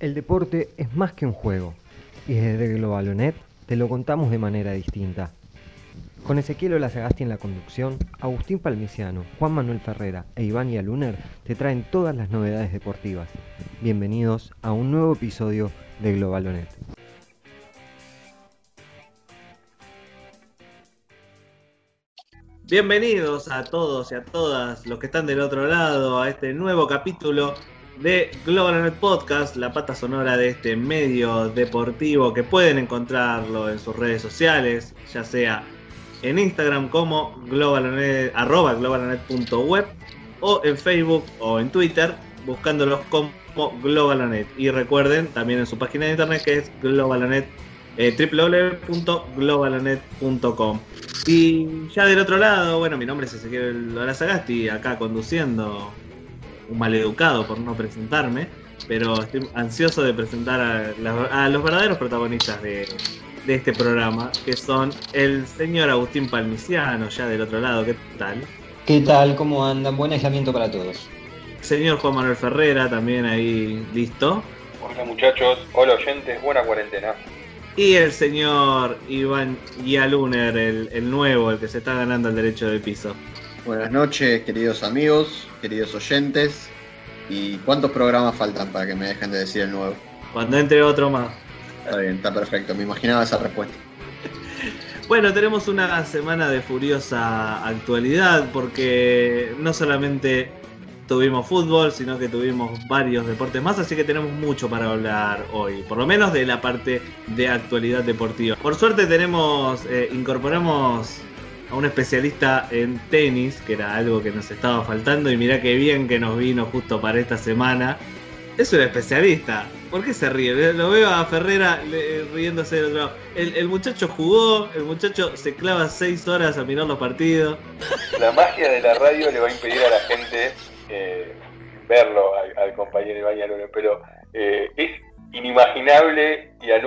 El deporte es más que un juego y desde Globalonet te lo contamos de manera distinta. Con Ezequiel Olazagasti en la conducción, Agustín Palmiciano, Juan Manuel Ferrera e Iván Yaluner te traen todas las novedades deportivas. Bienvenidos a un nuevo episodio de Globalonet. Bienvenidos a todos y a todas los que están del otro lado a este nuevo capítulo de Global Podcast, la pata sonora de este medio deportivo que pueden encontrarlo en sus redes sociales, ya sea en Instagram como globalanet, arroba globalanet.web o en Facebook o en Twitter buscándolos como Globalanet. Y recuerden también en su página de internet que es globalanet, eh, www.globalanet.com. Y ya del otro lado, bueno, mi nombre es Ezequiel Sagasti, acá conduciendo un maleducado por no presentarme, pero estoy ansioso de presentar a, los verdaderos protagonistas de, este programa, que son el señor Agustín Palmiciano, ya del otro lado, ¿qué tal? ¿Qué tal? ¿Cómo andan? Buen aislamiento para todos. Señor Juan Manuel Ferrera, también ahí listo. Hola muchachos, hola oyentes, buena cuarentena. Y el señor Iván Yaluner, el, el nuevo, el que se está ganando el derecho de piso. Buenas noches, queridos amigos, queridos oyentes. ¿Y cuántos programas faltan para que me dejen de decir el nuevo? Cuando entre otro más. Está bien, está perfecto. Me imaginaba esa respuesta. Bueno, tenemos una semana de furiosa actualidad porque no solamente tuvimos fútbol, sino que tuvimos varios deportes más, así que tenemos mucho para hablar hoy, por lo menos de la parte de actualidad deportiva. Por suerte tenemos, eh, incorporamos a un especialista en tenis, que era algo que nos estaba faltando, y mirá qué bien que nos vino justo para esta semana. Es un especialista. ¿Por qué se ríe? Lo veo a Ferrera riéndose del otro lado. El, muchacho jugó, el muchacho se clava seis horas a mirar los partidos. La magia de la radio le va a impedir a la gente eh, verlo al, compañero Iván Luner, pero eh, es inimaginable y a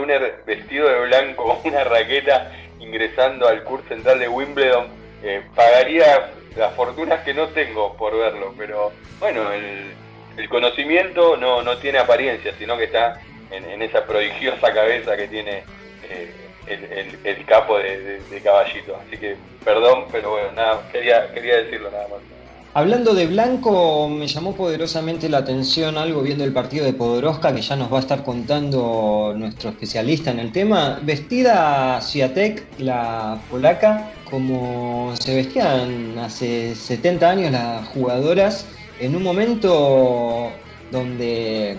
vestido de blanco con una raqueta ingresando al curso central de Wimbledon, eh, pagaría las fortunas que no tengo por verlo, pero bueno, el, conocimiento no, no, tiene apariencia, sino que está en, esa prodigiosa cabeza que tiene eh, el, capo de, caballito. Así que perdón, pero bueno, nada, quería, quería decirlo nada más. Hablando de blanco, me llamó poderosamente la atención algo viendo el partido de Podoroska, que ya nos va a estar contando nuestro especialista en el tema. Vestida Swiatek, la polaca, como se vestían hace 70 años las jugadoras, en un momento donde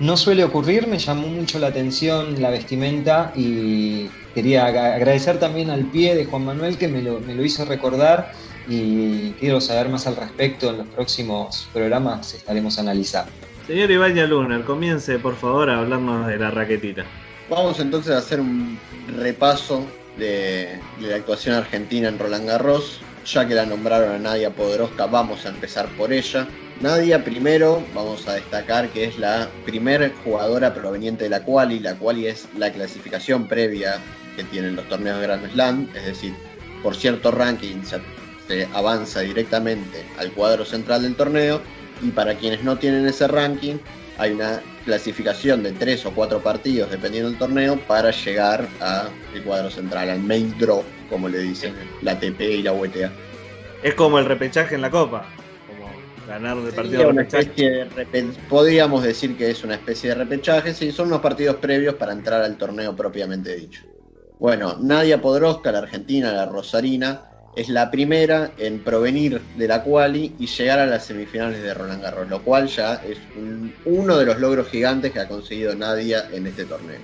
no suele ocurrir, me llamó mucho la atención la vestimenta y quería agradecer también al pie de Juan Manuel que me lo, me lo hizo recordar y quiero saber más al respecto. En los próximos programas estaremos analizando. Señor Ibaña Lunar, comience por favor a hablarnos de la raquetita. Vamos entonces a hacer un repaso de, la actuación argentina en Roland Garros. Ya que la nombraron a Nadia Podoroska, vamos a empezar por ella. Nadia, primero, vamos a destacar que es la primera jugadora proveniente de la quali. La quali es la clasificación previa que tienen los torneos de Grand Slam, es decir, por cierto ranking se avanza directamente al cuadro central del torneo y para quienes no tienen ese ranking hay una clasificación de tres o cuatro partidos dependiendo del torneo para llegar al cuadro central, al main draw, como le dicen la TP y la WTA. Es como el repechaje en la Copa, como ganar de partido de Podríamos decir que es una especie de repechaje, sí, son unos partidos previos para entrar al torneo propiamente dicho. Bueno, Nadia Podroska, la argentina, la rosarina, es la primera en provenir de la quali y llegar a las semifinales de Roland Garros, lo cual ya es uno de los logros gigantes que ha conseguido Nadia en este torneo.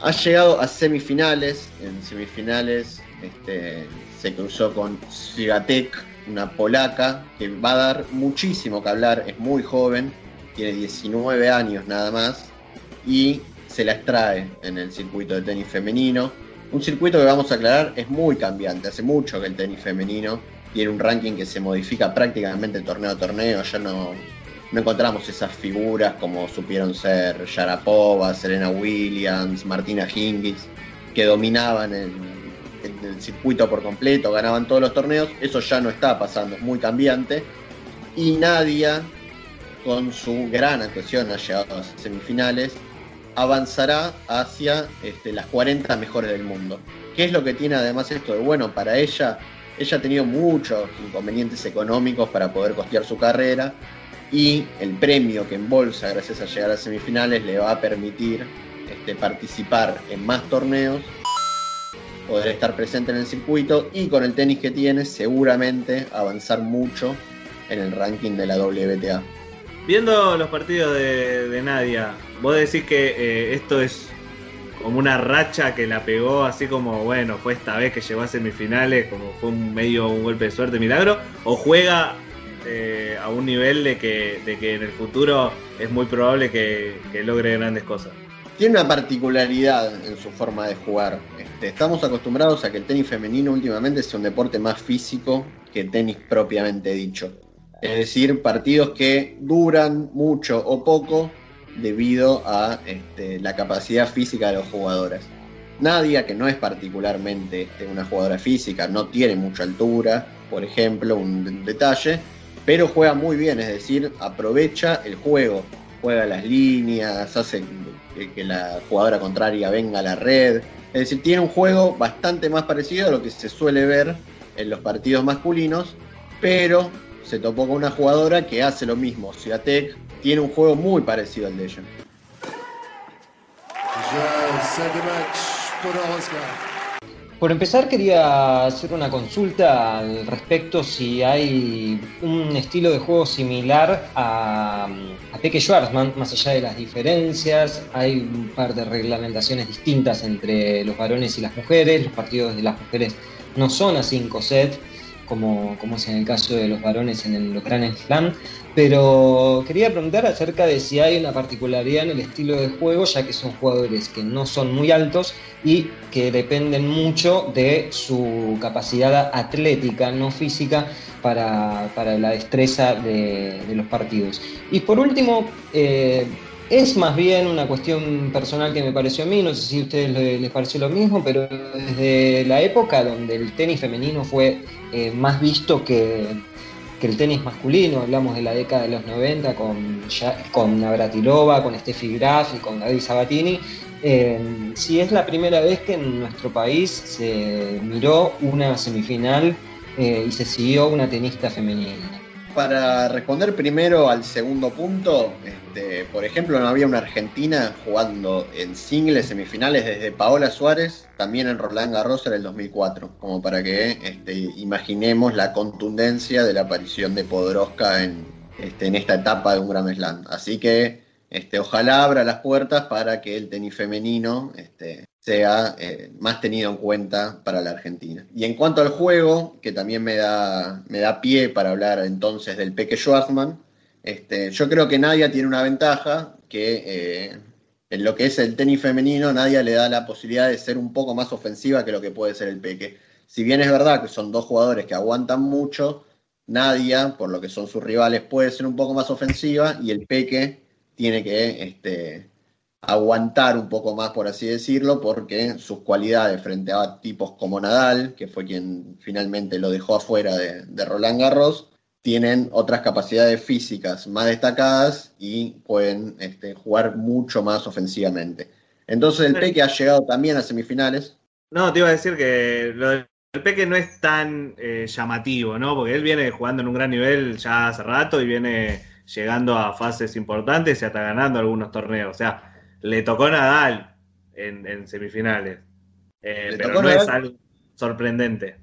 Ha llegado a semifinales, en semifinales este, se cruzó con Sigatek, una polaca que va a dar muchísimo que hablar, es muy joven, tiene 19 años nada más y se la extrae en el circuito de tenis femenino un circuito que vamos a aclarar es muy cambiante. Hace mucho que el tenis femenino tiene un ranking que se modifica prácticamente torneo a torneo. Ya no, no encontramos esas figuras como supieron ser Sharapova, Serena Williams, Martina Hingis, que dominaban el, circuito por completo, ganaban todos los torneos. Eso ya no está pasando, es muy cambiante. Y Nadia con su gran actuación ha llegado a semifinales, avanzará hacia este, las 40 mejores del mundo. ¿Qué es lo que tiene además esto de bueno para ella? Ella ha tenido muchos inconvenientes económicos para poder costear su carrera y el premio que embolsa gracias a llegar a semifinales le va a permitir este, participar en más torneos, poder estar presente en el circuito y con el tenis que tiene seguramente avanzar mucho en el ranking de la WTA. Viendo los partidos de, Nadia, vos decís que eh, esto es como una racha que la pegó, así como, bueno, fue esta vez que llegó a semifinales, como fue un medio un golpe de suerte, milagro, o juega eh, a un nivel de que, de que en el futuro es muy probable que, logre grandes cosas. Tiene una particularidad en su forma de jugar. Este, estamos acostumbrados a que el tenis femenino últimamente sea un deporte más físico que tenis propiamente dicho. Es decir, partidos que duran mucho o poco debido a este, la capacidad física de los jugadores. Nadia, que no es particularmente este, una jugadora física, no tiene mucha altura, por ejemplo, un detalle, pero juega muy bien, es decir, aprovecha el juego, juega las líneas, hace que, la jugadora contraria venga a la red, es decir, tiene un juego bastante más parecido a lo que se suele ver en los partidos masculinos, pero se topó con una jugadora que hace lo mismo. Ciatec tiene un juego muy parecido al de ella. Por empezar quería hacer una consulta al respecto si hay un estilo de juego similar a, a Peque Schwarzman, más allá de las diferencias, hay un par de reglamentaciones distintas entre los varones y las mujeres, los partidos de las mujeres no son a 5 sets, como, como es en el caso de los varones en el Grand Slam, pero quería preguntar acerca de si hay una particularidad en el estilo de juego, ya que son jugadores que no son muy altos y que dependen mucho de su capacidad atlética, no física, para, la destreza de, los partidos. Y por último, eh, es más bien una cuestión personal que me pareció a mí, no sé si a ustedes les, pareció lo mismo, pero desde la época donde el tenis femenino fue eh, más visto que, que el tenis masculino, hablamos de la década de los 90 con, con Navratilova, con Steffi Graf y con Gaby Sabatini, eh, si es la primera vez que en nuestro país se miró una semifinal eh, y se siguió una tenista femenina para responder primero al segundo punto, este, por ejemplo, no había una Argentina jugando en singles semifinales desde Paola Suárez, también en Roland Garros en el 2004, como para que este, imaginemos la contundencia de la aparición de Podoroska en, este, en esta etapa de un Grand Slam. Así que este, ojalá abra las puertas para que el tenis femenino este, sea eh, más tenido en cuenta para la Argentina. Y en cuanto al juego, que también me da, me da pie para hablar entonces del Peque Schwarzman, este, yo creo que Nadia tiene una ventaja que eh, en lo que es el tenis femenino, Nadia le da la posibilidad de ser un poco más ofensiva que lo que puede ser el Peque. Si bien es verdad que son dos jugadores que aguantan mucho, Nadia, por lo que son sus rivales, puede ser un poco más ofensiva y el Peque tiene que este, aguantar un poco más, por así decirlo, porque sus cualidades frente a tipos como Nadal, que fue quien finalmente lo dejó afuera de, Roland Garros, tienen otras capacidades físicas más destacadas y pueden este, jugar mucho más ofensivamente. Entonces el Peque ha llegado también a semifinales. No, te iba a decir que lo del Peque no es tan eh, llamativo, ¿no? Porque él viene jugando en un gran nivel ya hace rato y viene llegando a fases importantes y hasta ganando algunos torneos. O sea, le tocó Nadal en, semifinales. Eh, pero no es algo sorprendente.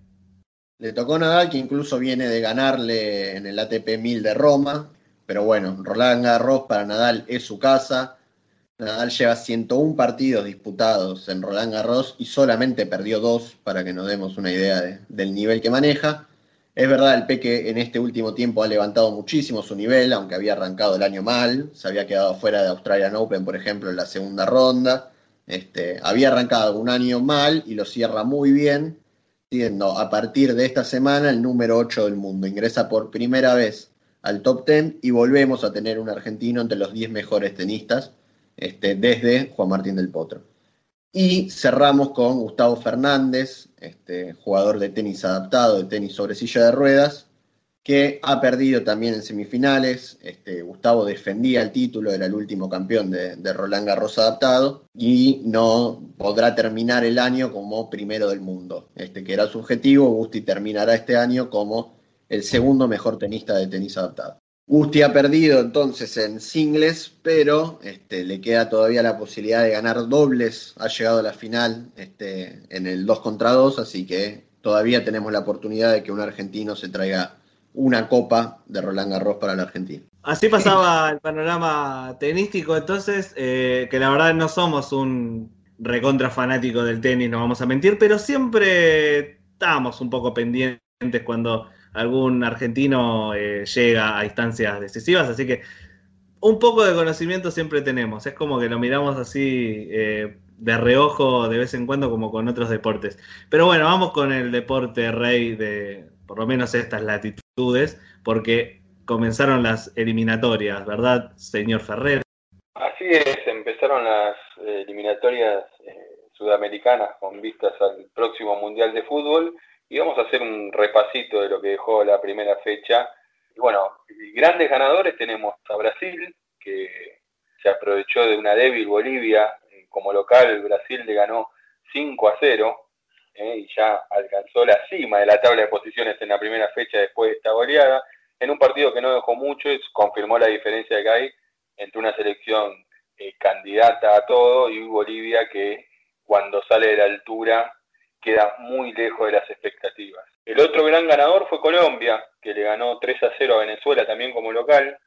Le tocó Nadal, que incluso viene de ganarle en el ATP 1000 de Roma. Pero bueno, Roland Garros para Nadal es su casa. Nadal lleva 101 partidos disputados en Roland Garros y solamente perdió dos, para que nos demos una idea del nivel que maneja. Es verdad, el Peque en este último tiempo ha levantado muchísimo su nivel, aunque había arrancado el año mal, se había quedado fuera de Australian Open, por ejemplo, en la segunda ronda. Este, había arrancado un año mal y lo cierra muy bien, siendo a partir de esta semana el número 8 del mundo. Ingresa por primera vez al top 10 y volvemos a tener un argentino entre los 10 mejores tenistas este, desde Juan Martín del Potro. Y cerramos con Gustavo Fernández, este, jugador de tenis adaptado, de tenis sobre silla de ruedas, que ha perdido también en semifinales. Este, Gustavo defendía el título, era el último campeón de, Roland Garros adaptado y no podrá terminar el año como primero del mundo, este, que era su objetivo. Gusti terminará este año como el segundo mejor tenista de tenis adaptado. Gusti ha perdido entonces en singles, pero este, le queda todavía la posibilidad de ganar dobles. Ha llegado a la final este, en el 2 contra 2, así que todavía tenemos la oportunidad de que un argentino se traiga una copa de Roland Garros para la Argentina. Así pasaba el panorama tenístico, entonces, eh, que la verdad no somos un recontra fanático del tenis, no vamos a mentir, pero siempre estamos un poco pendientes cuando algún argentino eh, llega a instancias decisivas, así que un poco de conocimiento siempre tenemos, es como que lo miramos así eh, de reojo de vez en cuando como con otros deportes. Pero bueno, vamos con el deporte rey de por lo menos estas latitudes, porque comenzaron las eliminatorias, ¿verdad, señor Ferrer? Así es, empezaron las eliminatorias eh, sudamericanas con vistas al próximo Mundial de Fútbol y vamos a hacer un repasito de lo que dejó la primera fecha. Y bueno, grandes ganadores tenemos a Brasil, que se aprovechó de una débil Bolivia como local, Brasil le ganó 5 a 0 eh, y ya alcanzó la cima de la tabla de posiciones en la primera fecha después de esta goleada, en un partido que no dejó mucho y confirmó la diferencia que hay entre una selección eh, candidata a todo y Bolivia que cuando sale de la altura queda muy lejos de las expectativas. El otro gran ganador fue Colombia, que le ganó 3 a 0 a Venezuela también como local.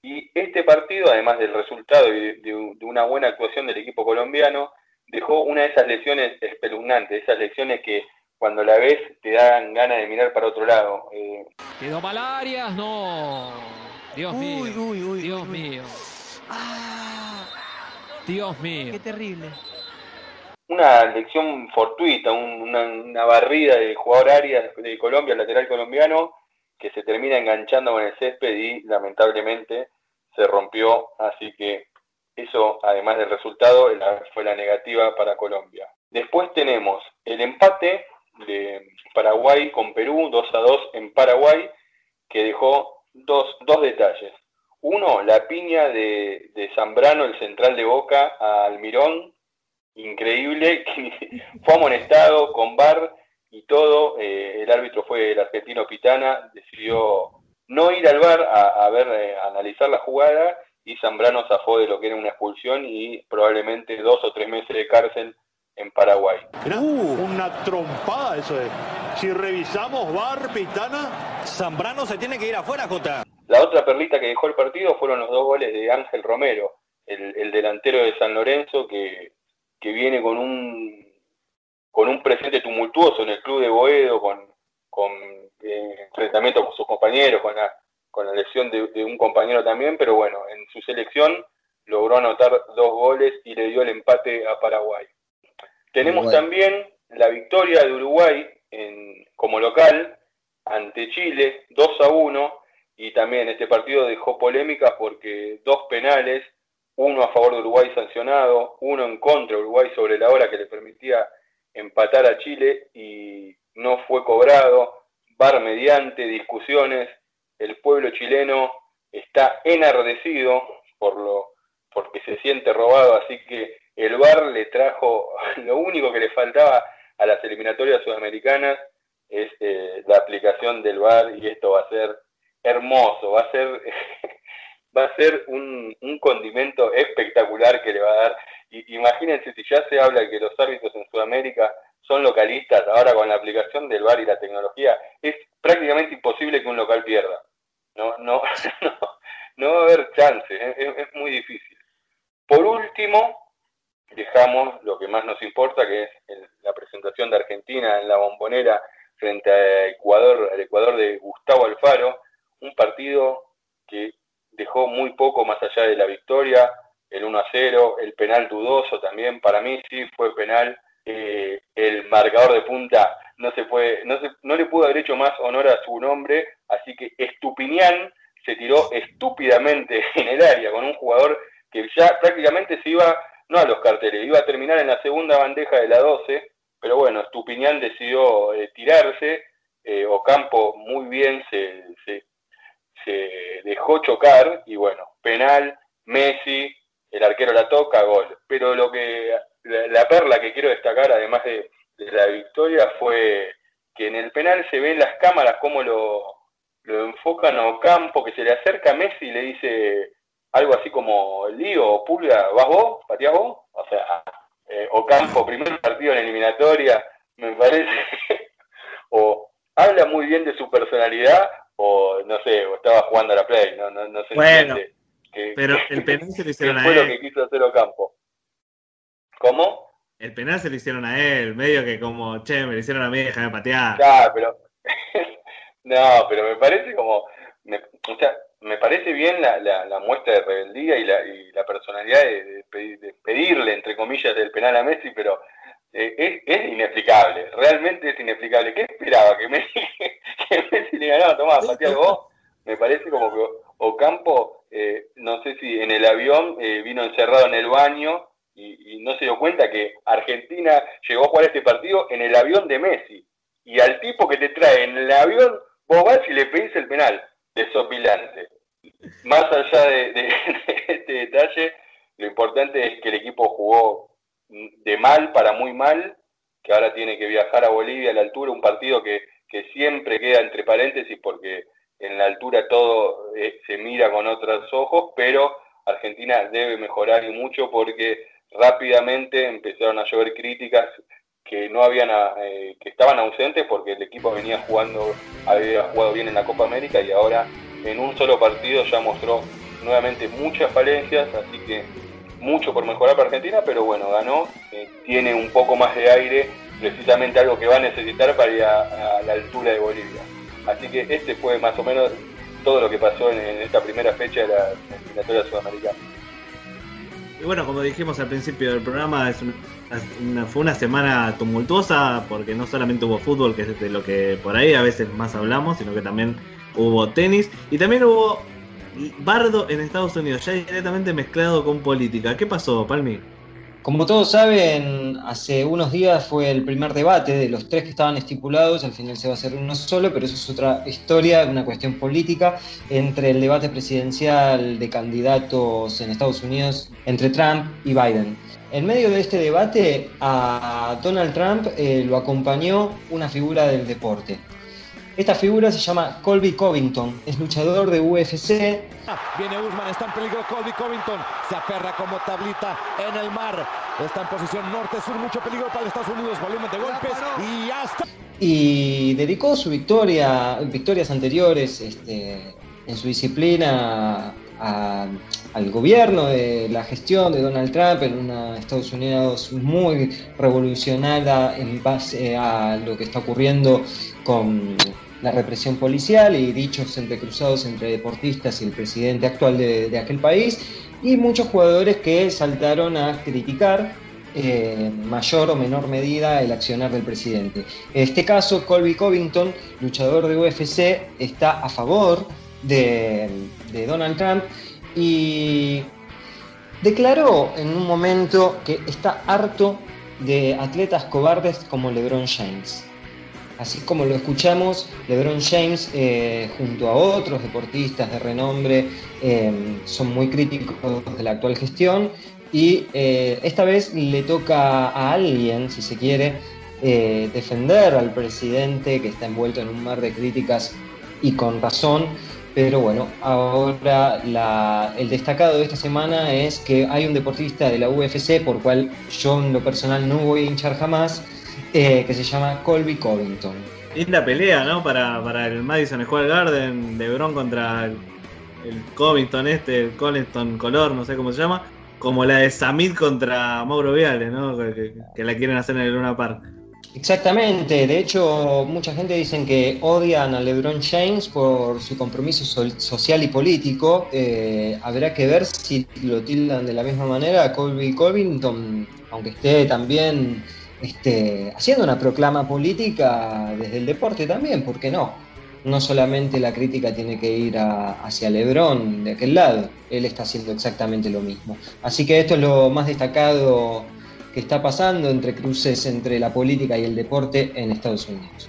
Y este partido, además del resultado y de, de una buena actuación del equipo colombiano, dejó una de esas lesiones espeluznantes, esas lesiones que cuando la ves te dan ganas de mirar para otro lado. Eh. Quedó Malarias, no. Dios mío. Uy, uy, Dios mío. Ah. Dios mío. Qué terrible. Una lección fortuita, una, barrida de jugador Arias de Colombia, lateral colombiano, que se termina enganchando con el césped y lamentablemente se rompió. Así que eso, además del resultado, fue la negativa para Colombia. Después tenemos el empate de Paraguay con Perú, 2 a 2 en Paraguay, que dejó dos, dos detalles. Uno, la piña de, Zambrano, el central de Boca, a Almirón, increíble, que fue amonestado con bar y todo. Eh, el árbitro fue el argentino Pitana, decidió no ir al bar a, ver, eh, a analizar la jugada y Zambrano zafó de lo que era una expulsión y probablemente dos o tres meses de cárcel en Paraguay. Uh, una trompada eso es. Si revisamos Bar, Pitana, Zambrano se tiene que ir afuera, Jota. La otra perlita que dejó el partido fueron los dos goles de Ángel Romero, el, delantero de San Lorenzo que, que, viene con un con un presente tumultuoso en el club de Boedo, con, con eh, enfrentamientos con sus compañeros, con la con la lesión de, un compañero también, pero bueno, en su selección logró anotar dos goles y le dio el empate a Paraguay. Tenemos también la victoria de Uruguay en, como local ante Chile, 2 a 1, y también este partido dejó polémica porque dos penales, uno a favor de Uruguay sancionado, uno en contra de Uruguay sobre la hora que le permitía empatar a Chile y no fue cobrado, bar mediante, discusiones, el pueblo chileno está enardecido por lo porque se siente robado, así que el VAR le trajo lo único que le faltaba a las eliminatorias sudamericanas es eh, la aplicación del VAR y esto va a ser hermoso, va a ser va a ser un, un condimento espectacular que le va a dar. Y, imagínense si ya se habla que los árbitros en Sudamérica son localistas, ahora con la aplicación del VAR y la tecnología, es prácticamente imposible que un local pierda. No, no, no, va a haber chance, es, muy difícil. Por último, dejamos lo que más nos importa, que es la presentación de Argentina en la bombonera frente a Ecuador, al Ecuador de Gustavo Alfaro, un partido que dejó muy poco más allá de la victoria, el 1 a 0, el penal dudoso también, para mí sí fue penal, eh, el marcador de punta no se fue, no, se, no le pudo haber hecho más honor a su nombre, así que Estupinián se tiró estúpidamente en el área con un jugador que ya prácticamente se iba, no a los carteles, iba a terminar en la segunda bandeja de la 12, pero bueno, Estupinián decidió eh, tirarse, eh, Ocampo muy bien se dejó chocar y bueno, penal, Messi, el arquero la toca, gol. Pero lo que la, perla que quiero destacar, además de, la victoria, fue que en el penal se ven las cámaras cómo lo, lo enfocan a Ocampo, que se le acerca a Messi y le dice algo así como, Lío, Pulga, ¿vas vos? ¿Patías vos? O sea, eh, Ocampo, primer partido en eliminatoria, me parece, o habla muy bien de su personalidad, o no sé, o estaba jugando a la play, no, no, no sé. Bueno, pero el penal se le hicieron a él. fue lo que quiso hacer Ocampo. ¿Cómo? El penal se lo hicieron a él, medio que como, che, me lo hicieron a mí, déjame patear. Claro, pero. no, pero me parece como. o sea, me parece bien la, la, muestra de rebeldía y la, y la personalidad de, pedirle, entre comillas, el penal a Messi, pero eh, es, es, inexplicable, realmente es inexplicable. ¿Qué esperaba? ¿Que Messi, que Messi le ganaba? Tomás, patear vos. Me parece como que Ocampo, eh, no sé si en el avión eh, vino encerrado en el baño y, no se dio cuenta que Argentina llegó a jugar este partido en el avión de Messi. Y al tipo que te trae en el avión, vos vas y le pedís el penal, desopilante. Más allá de, este detalle, lo importante es que el equipo jugó de mal para muy mal, que ahora tiene que viajar a Bolivia a la altura, un partido que, que siempre queda entre paréntesis porque en la altura todo eh, se mira con otros ojos, pero Argentina debe mejorar y mucho porque rápidamente empezaron a llover críticas que no habían eh, que estaban ausentes porque el equipo venía jugando había jugado bien en la Copa América y ahora en un solo partido ya mostró nuevamente muchas falencias así que mucho por mejorar para Argentina pero bueno ganó eh, tiene un poco más de aire precisamente algo que va a necesitar para ir a, la altura de Bolivia. Así que este fue más o menos todo lo que pasó en, esta primera fecha de la eliminatoria sudamericana. Y bueno, como dijimos al principio del programa, es una, fue una semana tumultuosa porque no solamente hubo fútbol, que es de lo que por ahí a veces más hablamos, sino que también hubo tenis. Y también hubo bardo en Estados Unidos, ya directamente mezclado con política. ¿Qué pasó, Palmi? Como todos saben, hace unos días fue el primer debate de los tres que estaban estipulados, al final se va a hacer uno solo, pero eso es otra historia, una cuestión política, entre el debate presidencial de candidatos en Estados Unidos entre Trump y Biden. En medio de este debate a Donald Trump eh, lo acompañó una figura del deporte, esta figura se llama Colby Covington, es luchador de UFC. Viene Usman, está en peligro Colby Covington, se aferra como tablita en el mar, está en posición norte-sur, mucho peligro para Estados Unidos, volumen de golpes y hasta... Y dedicó su victoria, victorias anteriores este, en su disciplina al gobierno de la gestión de Donald Trump en una Estados Unidos muy revolucionada en base a lo que está ocurriendo con la represión policial y dichos entrecruzados entre deportistas y el presidente actual de, aquel país, y muchos jugadores que saltaron a criticar eh, mayor o menor medida el accionar del presidente. En este caso, Colby Covington, luchador de UFC, está a favor de Donald Trump y declaró en un momento que está harto de atletas cobardes como LeBron James. Así como lo escuchamos, LeBron James, eh, junto a otros deportistas de renombre, eh, son muy críticos de la actual gestión y eh, esta vez le toca a alguien, si se quiere, defender al presidente que está envuelto en un mar de críticas y con razón. Pero bueno, ahora el destacado de esta semana es que hay un deportista de la UFC, por cual yo en lo personal no voy a hinchar jamás, eh, que se llama Colby Covington. Linda pelea, ¿no? Para, para el Madison Square Garden, LeBron contra el, Covington este, el Collinston Color, no sé cómo se llama, como la de Samid contra Mauro Viale, ¿no? Que, la quieren hacer en el Luna Park. Exactamente, de hecho mucha gente dicen que odian a LeBron James por su compromiso social y político. Eh, habrá que ver si lo tildan de la misma manera a Colby Covington, aunque esté también este, haciendo una proclama política desde el deporte también, ¿por qué no? No solamente la crítica tiene que ir hacia Lebrón de aquel lado, él está haciendo exactamente lo mismo. Así que esto es lo más destacado que está pasando entre cruces entre la política y el deporte en Estados Unidos.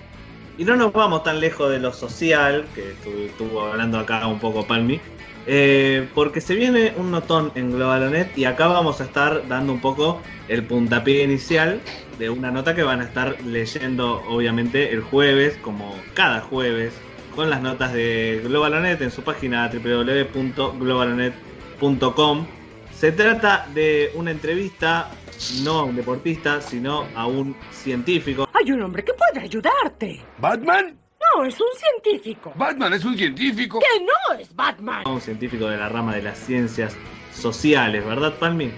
Y no nos vamos tan lejos de lo social, que estuvo, hablando acá un poco Palmi, eh, porque se viene un notón en Globalonet y acá vamos a estar dando un poco el puntapié inicial de una nota que van a estar leyendo obviamente el jueves, como cada jueves, con las notas de Globalonet en su página www.globalonet.com. Se trata de una entrevista no a un deportista, sino a un científico. Hay un hombre que puede ayudarte. ¿Batman? No, es un científico. ¿Batman es un científico? Que no es Batman. Un científico de la rama de las ciencias sociales, ¿verdad, Palmi?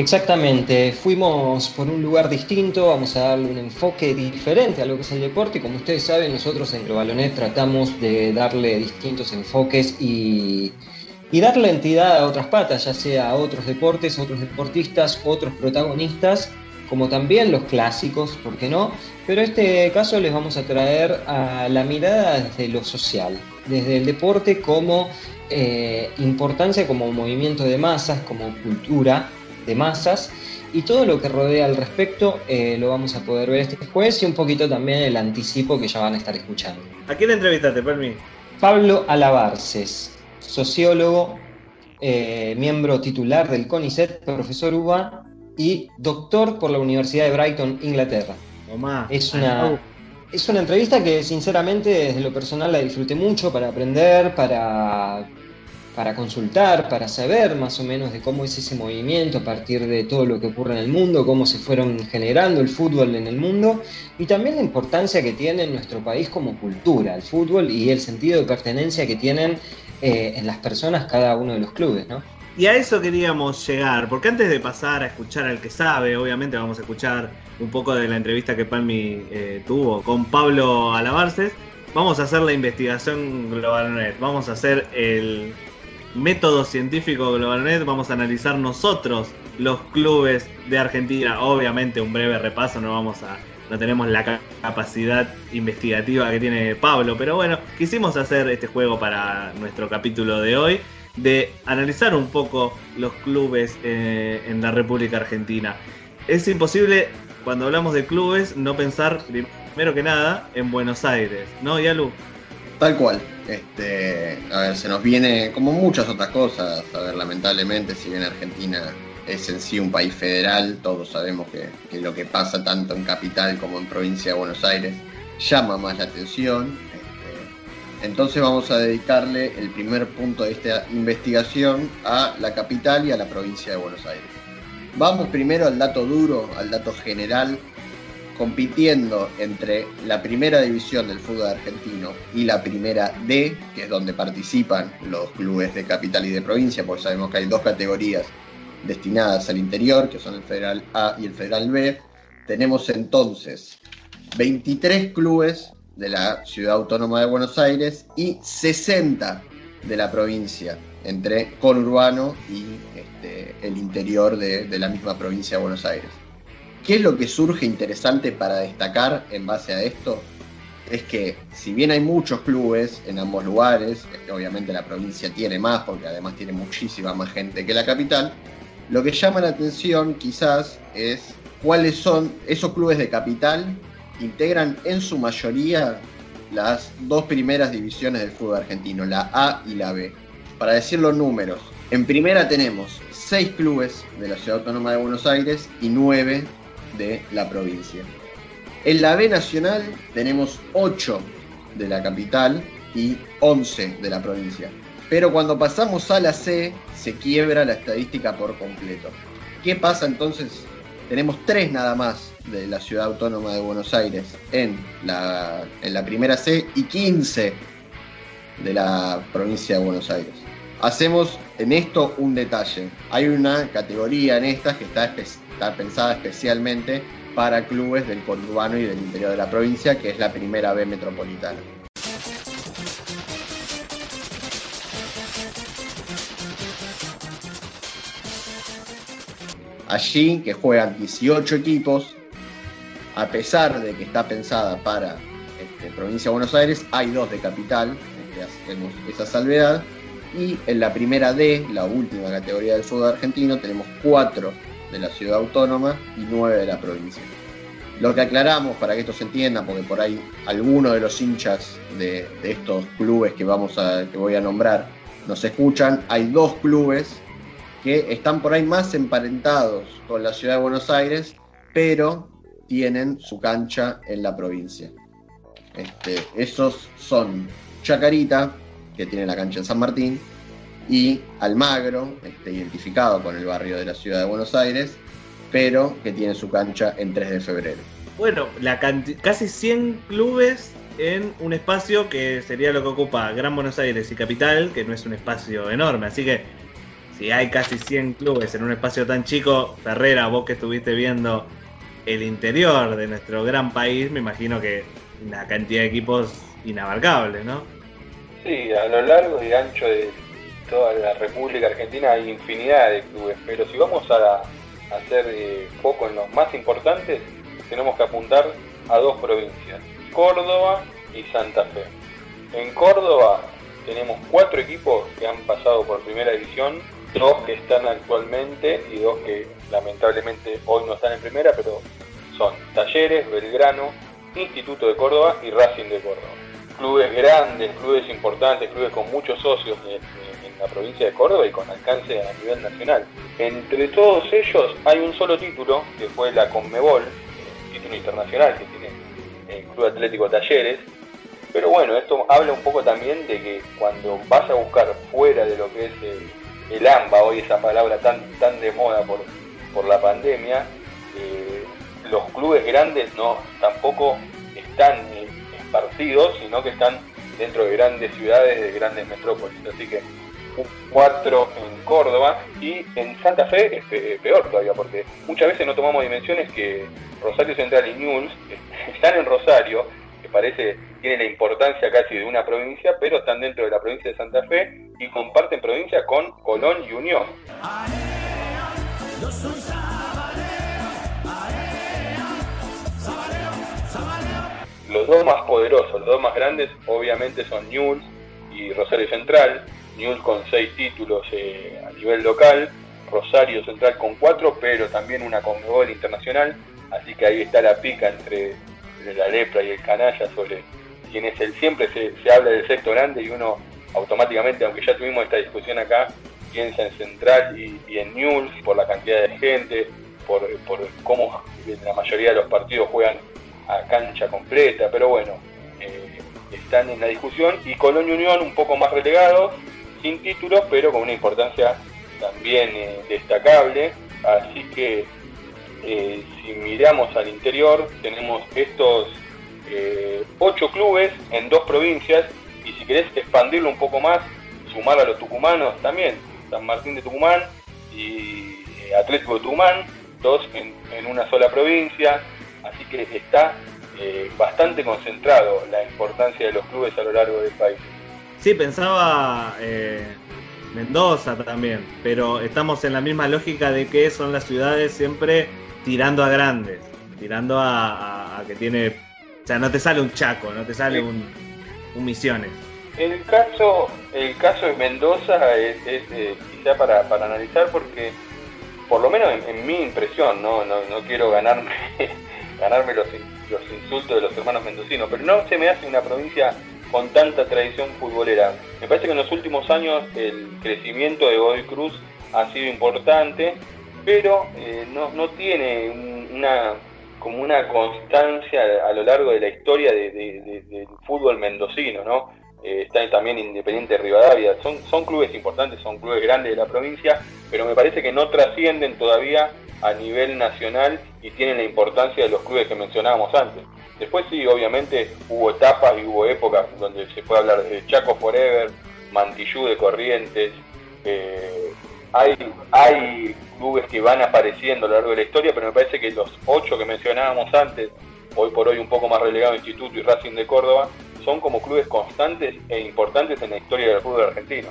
Exactamente, fuimos por un lugar distinto, vamos a darle un enfoque diferente a lo que es el deporte como ustedes saben nosotros en Globalonet tratamos de darle distintos enfoques y y darle entidad a otras patas, ya sea a otros deportes, otros deportistas, otros protagonistas, como también los clásicos, ¿por qué no? Pero en este caso les vamos a traer a la mirada desde lo social, desde el deporte como eh, importancia como movimiento de masas, como cultura de masas, y todo lo que rodea al respecto eh, lo vamos a poder ver este jueves y un poquito también el anticipo que ya van a estar escuchando. ¿A quién entrevistaste, Permi? Pablo Alabarces, sociólogo, eh, miembro titular del CONICET, profesor UBA y doctor por la Universidad de Brighton, Inglaterra. Es una, es una entrevista que sinceramente desde lo personal la disfruté mucho para aprender, para para consultar, para saber más o menos de cómo es ese movimiento a partir de todo lo que ocurre en el mundo, cómo se fueron generando el fútbol en el mundo y también la importancia que tiene en nuestro país como cultura, el fútbol y el sentido de pertenencia que tienen eh, en las personas cada uno de los clubes. Y a eso queríamos llegar, porque antes de pasar a escuchar al que sabe, obviamente vamos a escuchar un poco de la entrevista que Palmi eh, tuvo con Pablo Alabarces, vamos a hacer la investigación Globalnet, vamos a hacer el método científico Globalnet, vamos a analizar nosotros los clubes de Argentina. Obviamente un breve repaso, no vamos a no tenemos la capacidad investigativa que tiene Pablo, pero bueno, quisimos hacer este juego para nuestro capítulo de hoy de analizar un poco los clubes eh, en la República Argentina. Es imposible cuando hablamos de clubes no pensar primero que nada en Buenos Aires, ¿no, Yalu? Tal cual. Este, a ver, se nos viene como muchas otras cosas. A ver, lamentablemente, si bien Argentina es en sí un país federal, todos sabemos que, lo que pasa tanto en capital como en provincia de Buenos Aires llama más la atención. Este, entonces vamos a dedicarle el primer punto de esta investigación a la capital y a la provincia de Buenos Aires. Vamos primero al dato duro, al dato general compitiendo entre la primera división del fútbol argentino y la primera D, que es donde participan los clubes de capital y de provincia, porque sabemos que hay dos categorías destinadas al interior, que son el Federal A y el Federal B, tenemos entonces 23 clubes de la Ciudad Autónoma de Buenos Aires y 60 de la provincia, entre conurbano y este, el interior de la misma provincia de Buenos Aires. ¿Qué es lo que surge interesante para destacar en base a esto? Es que si bien hay muchos clubes en ambos lugares, obviamente la provincia tiene más porque además tiene muchísima más gente que la capital, lo que llama la atención quizás es cuáles son esos clubes de capital integran en su mayoría las dos primeras divisiones del fútbol argentino, la A y la B. Para decir los números, en primera tenemos seis clubes de la Ciudad Autónoma de Buenos Aires y nueve de la provincia. En la B Nacional tenemos 8 de la capital y 11 de la provincia. Pero cuando pasamos a la C se quiebra la estadística por completo. ¿Qué pasa entonces? Tenemos 3 nada más de la ciudad autónoma de Buenos Aires en la, en la primera C y 15 de la provincia de Buenos Aires. Hacemos en esto un detalle. Hay una categoría en estas que está está pensada especialmente para clubes del conurbano y del interior de la provincia, que es la primera B metropolitana. Allí que juegan 18 equipos, a pesar de que está pensada para este, provincia de Buenos Aires, hay dos de capital, este, hacemos esa salvedad, y en la primera D, la última categoría del fútbol argentino, tenemos cuatro de la ciudad autónoma y nueve de la provincia. Lo que aclaramos para que esto se entienda, porque por ahí algunos de los hinchas de, estos clubes que, vamos a, que voy a nombrar nos escuchan, hay dos clubes que están por ahí más emparentados con la ciudad de Buenos Aires, pero tienen su cancha en la provincia. Este, esos son Chacarita, que tiene la cancha en San Martín, y Almagro, este, identificado con el barrio de la ciudad de Buenos Aires, pero que tiene su cancha en 3 de febrero. Bueno, la casi 100 clubes en un espacio que sería lo que ocupa Gran Buenos Aires y Capital, que no es un espacio enorme. Así que si hay casi 100 clubes en un espacio tan chico, Ferrera, vos que estuviste viendo el interior de nuestro gran país, me imagino que una cantidad de equipos inabarcable, ¿no? Sí, a lo largo y ancho de toda la República Argentina hay infinidad de clubes, pero si vamos a hacer eh, foco en los más importantes, tenemos que apuntar a dos provincias, Córdoba y Santa Fe. En Córdoba tenemos cuatro equipos que han pasado por primera división, dos que están actualmente y dos que lamentablemente hoy no están en primera, pero son Talleres, Belgrano, Instituto de Córdoba y Racing de Córdoba. Clubes grandes, clubes importantes, clubes con muchos socios la provincia de Córdoba y con alcance a nivel nacional. Entre todos ellos hay un solo título, que fue la Conmebol, título internacional que tiene el Club Atlético Talleres. Pero bueno, esto habla un poco también de que cuando vas a buscar fuera de lo que es el, AMBA, hoy esa palabra tan, tan de moda por, por la pandemia, eh, los clubes grandes no tampoco están eh, esparcidos, sino que están dentro de grandes ciudades, de grandes metrópolis. Así que cuatro en Córdoba y en Santa Fe es peor todavía, porque muchas veces no tomamos dimensiones que Rosario Central y Newell's están en Rosario, que parece tiene la importancia casi de una provincia, pero están dentro de la provincia de Santa Fe y comparten provincia con Colón y Unión. Los dos más poderosos, los dos más grandes, obviamente son Newell's y Rosario Central. Newell's con seis títulos eh, a nivel local, Rosario Central con cuatro, pero también una con gol internacional. Así que ahí está la pica entre, la lepra y el canalla sobre quién es el. Siempre se, habla del sexto grande y uno automáticamente, aunque ya tuvimos esta discusión acá, piensa en Central y, en Newell's por la cantidad de gente, por, por cómo la mayoría de los partidos juegan a cancha completa, pero bueno, eh, están en la discusión y Colón Unión un poco más relegados, sin títulos, pero con una importancia también eh, destacable, así que eh, si miramos al interior tenemos estos ocho clubes en dos provincias y si querés expandirlo un poco más, sumar a los tucumanos también, San Martín de Tucumán y Atlético de Tucumán, dos en una sola provincia, así que está eh, bastante concentrado la importancia de los clubes a lo largo del país. Sí, pensaba eh, Mendoza también, pero estamos en la misma lógica de que son las ciudades siempre tirando a grandes, tirando a, que tiene, o sea, no te sale un Chaco, no te sale un, Misiones. El caso, el caso de Mendoza es, eh, quizá para, analizar porque, por lo menos en, mi impresión, no, no, no quiero ganarme ganarme los, los insultos de los hermanos mendocinos, pero no se me hace una provincia con tanta tradición futbolera. Me parece que en los últimos años el crecimiento de Godoy Cruz ha sido importante, pero eh, no, no, tiene una como una constancia a lo largo de la historia del fútbol mendocino, ¿no? Eh, está también Independiente de Rivadavia, son, son clubes importantes, son clubes grandes de la provincia, pero me parece que no trascienden todavía a nivel nacional y tienen la importancia de los clubes que mencionábamos antes. Después sí, obviamente hubo etapas y hubo épocas donde se puede hablar de Chaco Forever, Mantillú de Corrientes, eh, hay, hay clubes que van apareciendo a lo largo de la historia, pero me parece que los ocho que mencionábamos antes, hoy por hoy un poco más relegado Instituto y Racing de Córdoba, son como clubes constantes e importantes en la historia del fútbol argentino.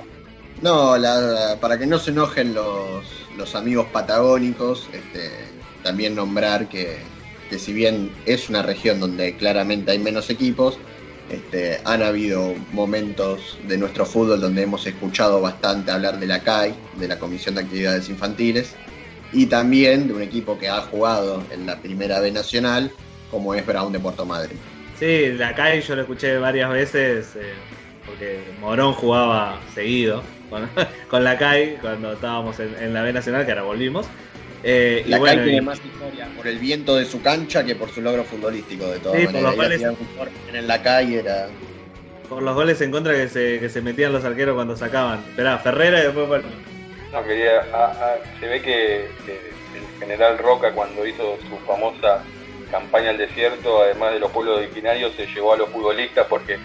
No, para que no se enojen los, amigos patagónicos, este, también nombrar que, si bien es una región donde claramente hay menos equipos, este, han habido momentos de nuestro fútbol donde hemos escuchado bastante hablar de la CAI, de la Comisión de Actividades Infantiles, y también de un equipo que ha jugado en la Primera B Nacional, como es Brown de Puerto Madryn. Sí, la CAI yo lo escuché varias veces, eh, porque Morón jugaba seguido con la CAI cuando estábamos en, la B Nacional, que ahora volvimos. Eh, la y bueno, tiene más historia por el viento de su cancha que por su logro futbolístico, de todas sí, maneras. Por los goles, en la CAI era... Por los goles en contra que se, que se metían los arqueros cuando sacaban. Esperá, Ferrera y después... Bueno. No, quería... Ah, ah, se ve que, el general Roca cuando hizo su famosa campaña al desierto, además de los pueblos originarios, se llevó a los futbolistas porque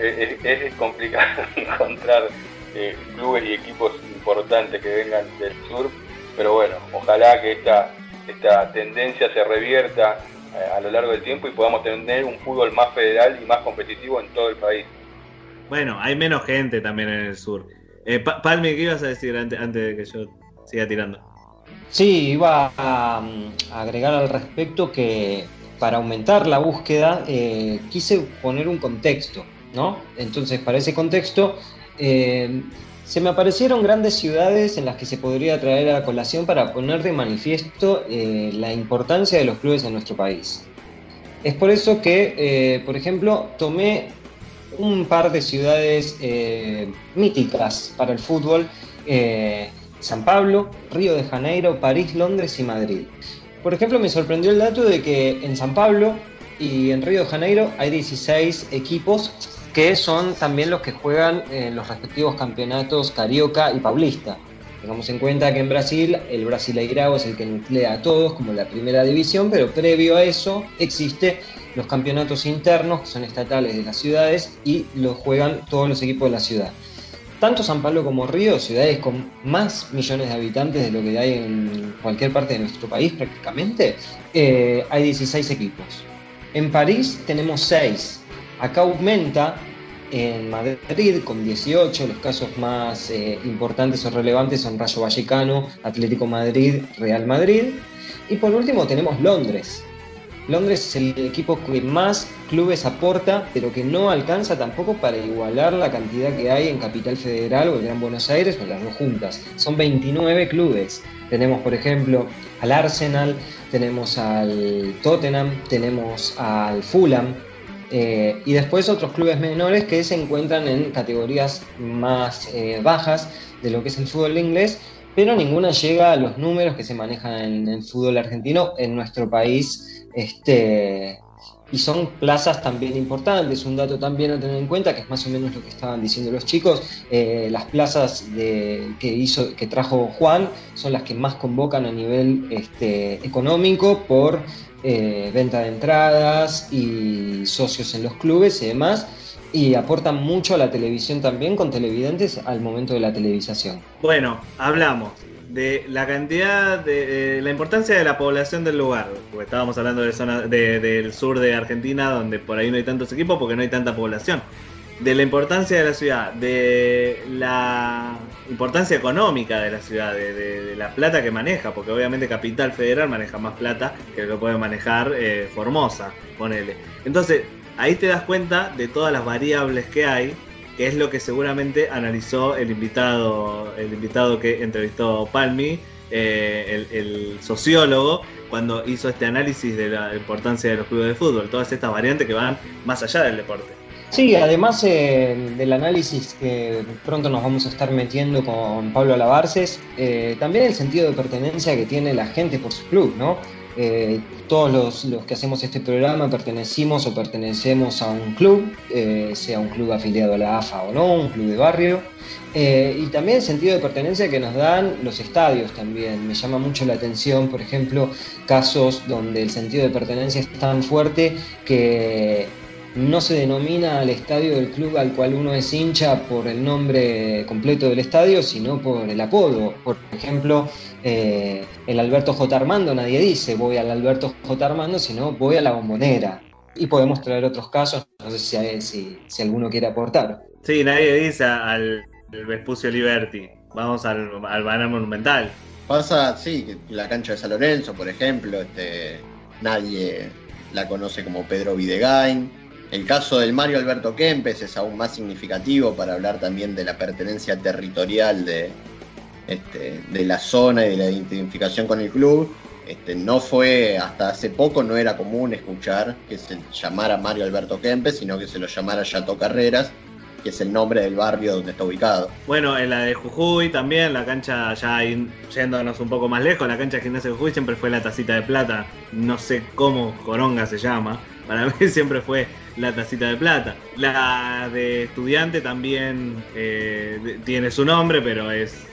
es, complicado encontrar eh, clubes y equipos importantes que vengan del sur, pero bueno, ojalá que esta, esta tendencia se revierta eh, a lo largo del tiempo y podamos tener un fútbol más federal y más competitivo en todo el país. Bueno, hay menos gente también en el sur. Eh, Palmi, ¿qué ibas a decir antes, antes de que yo siga tirando? Sí, iba a, agregar al respecto que para aumentar la búsqueda eh, quise poner un contexto, ¿no? Entonces, para ese contexto, eh, se me aparecieron grandes ciudades en las que se podría traer a colación para poner de manifiesto eh, la importancia de los clubes en nuestro país. Es por eso que, por ejemplo, tomé un par de ciudades míticas para el fútbol San Pablo, Río de Janeiro, París, Londres y Madrid. Por ejemplo, me sorprendió el dato de que en San Pablo y en Río de Janeiro hay 16 equipos que son también los que juegan en los respectivos campeonatos Carioca y Paulista. Tengamos en cuenta que en Brasil el Brasileirao es el que nuclea a todos como la primera división, pero previo a eso existe los campeonatos internos que son estatales de las ciudades y los juegan todos los equipos de la ciudad. Tanto San Pablo como Río, ciudades con más millones de habitantes de lo que hay en cualquier parte de nuestro país prácticamente, eh, hay 16 equipos. En París tenemos 6. Acá aumenta en Madrid con 18, los casos más eh, importantes o relevantes son Rayo Vallecano, Atlético Madrid, Real Madrid. Y por último tenemos Londres, Londres es el equipo que más clubes aporta, pero que no alcanza tampoco para igualar la cantidad que hay en Capital Federal o en Gran Buenos Aires o las dos juntas. Son 29 clubes. Tenemos, por ejemplo, al Arsenal, tenemos al Tottenham, tenemos al Fulham, eh, y después otros clubes menores que se encuentran en categorías más eh, bajas de lo que es el fútbol inglés, pero ninguna llega a los números que se manejan en el fútbol argentino en nuestro país este, y son plazas también importantes. Un dato también a tener en cuenta, que es más o menos lo que estaban diciendo los chicos, eh, las plazas que, hizo, que trajo Juan son las que más convocan a nivel este, económico por eh, venta de entradas y socios en los clubes y demás. Y aportan mucho a la televisión también con televidentes al momento de la televisación. Bueno, hablamos de la cantidad de la importancia de la población del lugar, porque estábamos hablando de zona del sur de Argentina donde por ahí no hay tantos equipos porque no hay tanta población, de la importancia de la ciudad, de la importancia económica de la ciudad, de, la plata que maneja, porque obviamente Capital Federal maneja más plata que lo puede manejar eh, Formosa, ponele. Entonces, ahí te das cuenta de todas las variables que hay que es lo que seguramente analizó el invitado, el invitado que entrevistó Palmi, eh, el, sociólogo, cuando hizo este análisis de la importancia de los clubes de fútbol, todas estas variantes que van más allá del deporte. Sí, además eh, del análisis que pronto nos vamos a estar metiendo con Pablo Alabarces, eh, también el sentido de pertenencia que tiene la gente por su club, ¿no? Eh, todos los, que hacemos este programa pertenecimos o pertenecemos a un club, eh, sea un club afiliado a la AFA o no, un club de barrio, eh, y también el sentido de pertenencia que nos dan los estadios también. Me llama mucho la atención, por ejemplo, casos donde el sentido de pertenencia es tan fuerte que no se denomina al estadio del club al cual uno es hincha por el nombre completo del estadio, sino por el apodo. Por ejemplo, eh, el Alberto J. Armando, nadie dice voy al Alberto J. Armando, sino voy a la bombonera. Y podemos traer otros casos, no sé si, si, alguno quiere aportar. Sí, nadie dice al, Vespucio Liberty, vamos al, al Monumental. Pasa, sí, la cancha de San Lorenzo, por ejemplo, este, nadie la conoce como Pedro Videgain. El caso del Mario Alberto Kempes es aún más significativo para hablar también de la pertenencia territorial de, este, de la zona y de la identificación con el club. Este, no fue, hasta hace poco no era común escuchar que se llamara Mario Alberto Kempes, sino que se lo llamara Yato Carreras, que es el nombre del barrio donde está ubicado. Bueno, en la de Jujuy también, la cancha ya yéndonos un poco más lejos, la cancha de gimnasia de Jujuy siempre fue la tacita de plata, no sé cómo Coronga se llama, para mí siempre fue la tacita de plata. La de estudiante también eh, tiene su nombre, pero es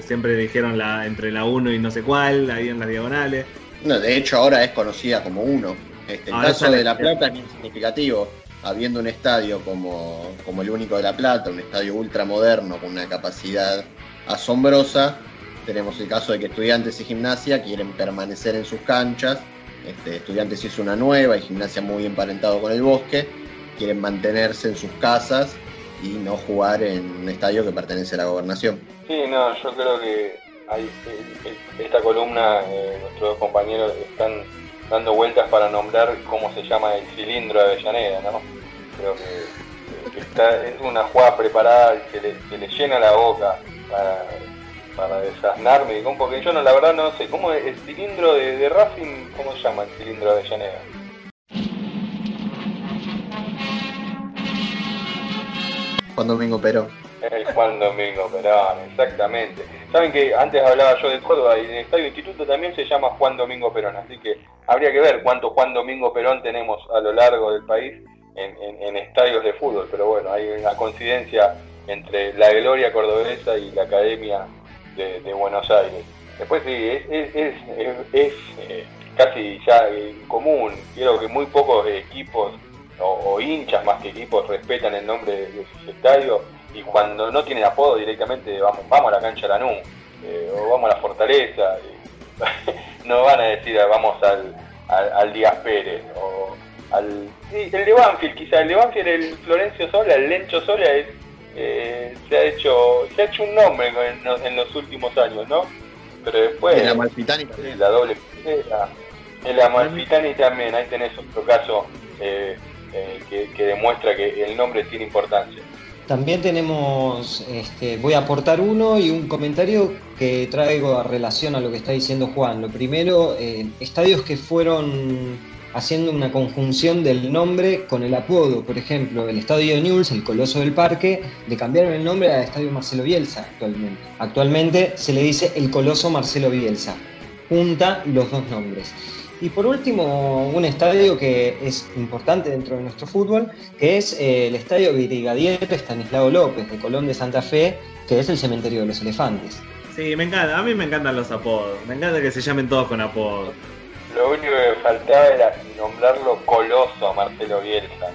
siempre dijeron la, entre la 1 y no sé cuál, ahí en las diagonales. No, de hecho ahora es conocida como 1. Este, el caso de La Plata es muy significativo, habiendo un estadio como, como el único de La Plata, un estadio ultramoderno con una capacidad asombrosa. Tenemos el caso de que estudiantes y gimnasia quieren permanecer en sus canchas. Este, estudiantes hizo una nueva y gimnasia muy emparentado con el bosque. Quieren mantenerse en sus casas y no jugar en un estadio que pertenece a la gobernación. Sí, no, yo creo que hay, esta columna, eh, nuestros compañeros están dando vueltas para nombrar cómo se llama el cilindro de Avellaneda, ¿no? Creo que, está, es una jugada preparada que le, le llena la boca para, para desasnarme, porque yo no, la verdad no sé, ¿cómo el cilindro de, de Racing, cómo se llama el cilindro de Avellaneda? Juan Domingo Perón. El Juan Domingo Perón, exactamente. Saben que antes hablaba yo de Córdoba y en el Estadio Instituto también se llama Juan Domingo Perón, así que habría que ver cuánto Juan Domingo Perón tenemos a lo largo del país en, estadios de fútbol, pero bueno, hay una coincidencia entre la gloria cordobesa y la Academia de, Buenos Aires. Después sí, es, eh, casi ya común, quiero que muy pocos equipos o, hinchas más que equipos respetan el nombre de, sus estadios y cuando no tienen apodo directamente vamos, vamos a la cancha Lanús eh, o vamos a la Fortaleza. no van a decir vamos al, al, Díaz Pérez o al... el de Banfield quizá, el de Banfield, el Florencio Sola, el Lencho Sola es, eh, se ha hecho se ha hecho un nombre en, los últimos años, ¿no? Pero después... En la Malfitani La doble... en la Malfitani también, ahí tenés otro caso eh, eh, que, demuestra que el nombre tiene importancia. También tenemos, este, voy a aportar uno y un comentario que traigo a relación a lo que está diciendo Juan. Lo primero, eh, estadios que fueron haciendo una conjunción del nombre con el apodo. Por ejemplo, el Estadio Newell's, el Coloso del Parque, le cambiaron el nombre al Estadio Marcelo Bielsa actualmente. Actualmente se le dice el Coloso Marcelo Bielsa. Junta los dos nombres. Y por último, un estadio que es importante dentro de nuestro fútbol, que es eh, el Estadio Brigadier Estanislao López de Colón de Santa Fe, que es el Cementerio de los Elefantes. Sí, me encanta, a mí me encantan los apodos, me encanta que se llamen todos con apodos. Lo único que faltaba era nombrarlo Coloso a Marcelo Bielsa.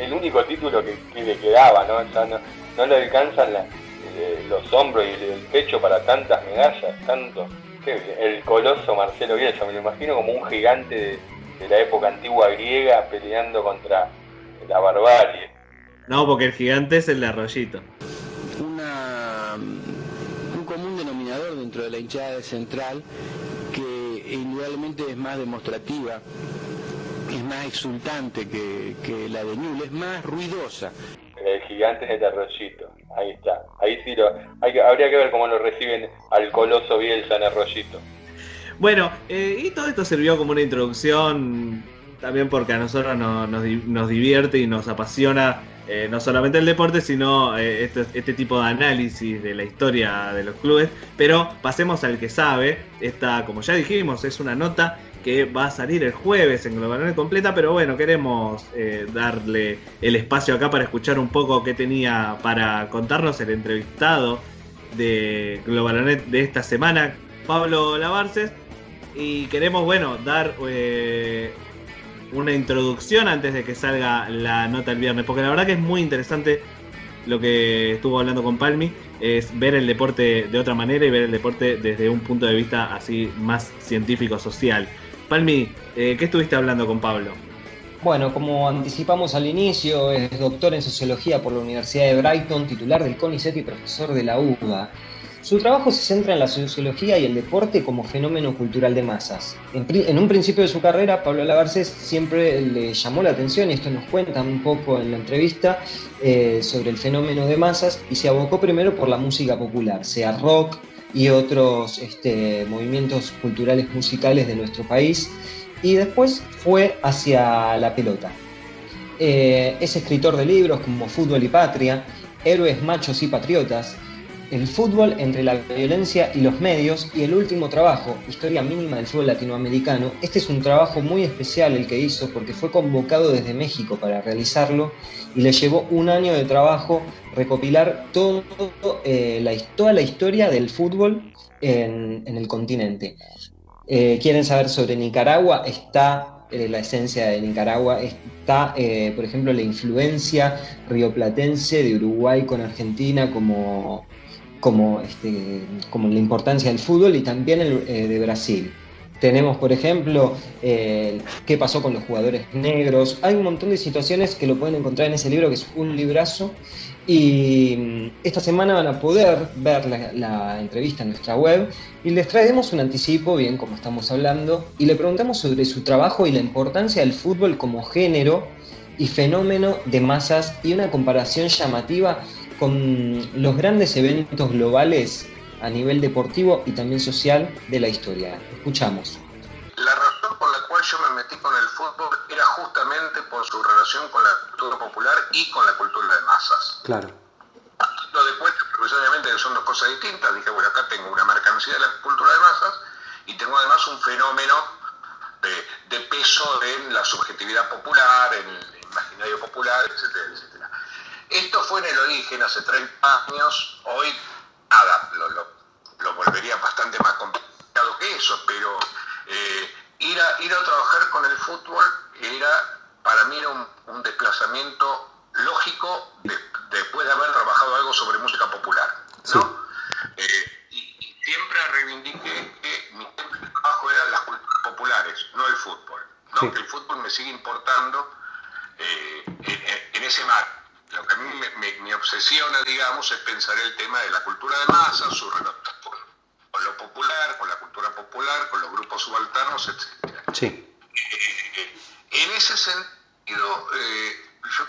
el, único título que, le quedaba, ¿no? no, no le alcanzan eh, los hombros y el pecho para tantas medallas, tanto el coloso Marcelo Bielsa, me lo imagino como un gigante de, la época antigua griega peleando contra la barbarie. No, porque el gigante es el de Arroyito. un común denominador dentro de la hinchada de Central que indudablemente es más demostrativa, es más exultante que, que la de Newell, es más ruidosa el gigante de Arroyito. Ahí está. Ahí sí lo, hay, habría que ver cómo lo reciben al coloso Bielsa en Arroyito. Bueno, eh, y todo esto sirvió como una introducción también porque a nosotros nos, divierte y nos apasiona eh, no solamente el deporte, sino eh, este, este, tipo de análisis de la historia de los clubes. Pero pasemos al que sabe. Esta, como ya dijimos, es una nota que va a salir el jueves en Global completa, pero bueno, queremos eh, darle el espacio acá para escuchar un poco qué tenía para contarnos el entrevistado de Global de esta semana, Pablo Lavarces, y queremos, bueno, dar una introducción antes de que salga la nota el viernes, porque la verdad que es muy interesante lo que estuvo hablando con Palmi, es ver el deporte de otra manera y ver el deporte desde un punto de vista así más científico-social. Palmi, eh, ¿qué estuviste hablando con Pablo? Bueno, como anticipamos al inicio, es doctor en sociología por la Universidad de Brighton, titular del CONICET y profesor de la UBA. Su trabajo se centra en la sociología y el deporte como fenómeno cultural de masas. En, un principio de su carrera, Pablo Lavarces siempre le llamó la atención, y esto nos cuenta un poco en la entrevista, eh, sobre el fenómeno de masas y se abocó primero por la música popular, sea rock, y otros este, movimientos culturales musicales de nuestro país y después fue hacia la pelota. Eh, es escritor de libros como Fútbol y Patria, Héroes, Machos y Patriotas, El fútbol entre la violencia y los medios y el último trabajo, Historia mínima del fútbol latinoamericano. Este es un trabajo muy especial el que hizo porque fue convocado desde México para realizarlo y le llevó un año de trabajo recopilar eh, toda la historia del fútbol en, el continente. Eh, ¿Quieren saber sobre Nicaragua? Está eh, la esencia de Nicaragua, está, por ejemplo, la influencia rioplatense de Uruguay con Argentina como, como, este, como la importancia del fútbol y también el, eh, de Brasil. Tenemos, por ejemplo, qué pasó con los jugadores negros. Hay un montón de situaciones que lo pueden encontrar en ese libro, que es un librazo. Y mm, esta semana van a poder ver la, entrevista en nuestra web y les traemos un anticipo, bien como estamos hablando, y le preguntamos sobre su trabajo y la importancia del fútbol como género y fenómeno de masas y una comparación llamativa con los grandes eventos globales a nivel deportivo y también social de la historia. Escuchamos. La razón por la cual yo me metí con el fútbol era justamente por su relación con la cultura popular y con la cultura de masas. Claro. Lo de cuenta, obviamente que son dos cosas distintas. Dije, bueno, acá tengo una mercancía de la cultura de masas y tengo además un fenómeno de, peso en la subjetividad popular, en el imaginario. Esto fue en el origen hace 30 años, hoy nada, lo, volvería bastante más complicado que eso, pero eh, ir, a, ir a trabajar con el fútbol era, para mí era un, desplazamiento lógico después de haber trabajado algo sobre música popular, ¿no? Eh, y, siempre reivindiqué que mi trabajo era las culturas populares, no el fútbol, ¿no? El fútbol me sigue importando eh, en, ese mar. A mí me, obsesiona, digamos, es pensar el tema de la cultura de masa, su relación con lo popular, con la cultura popular, con los grupos subalternos, etc. Sí. Eh, en ese sentido, eh, yo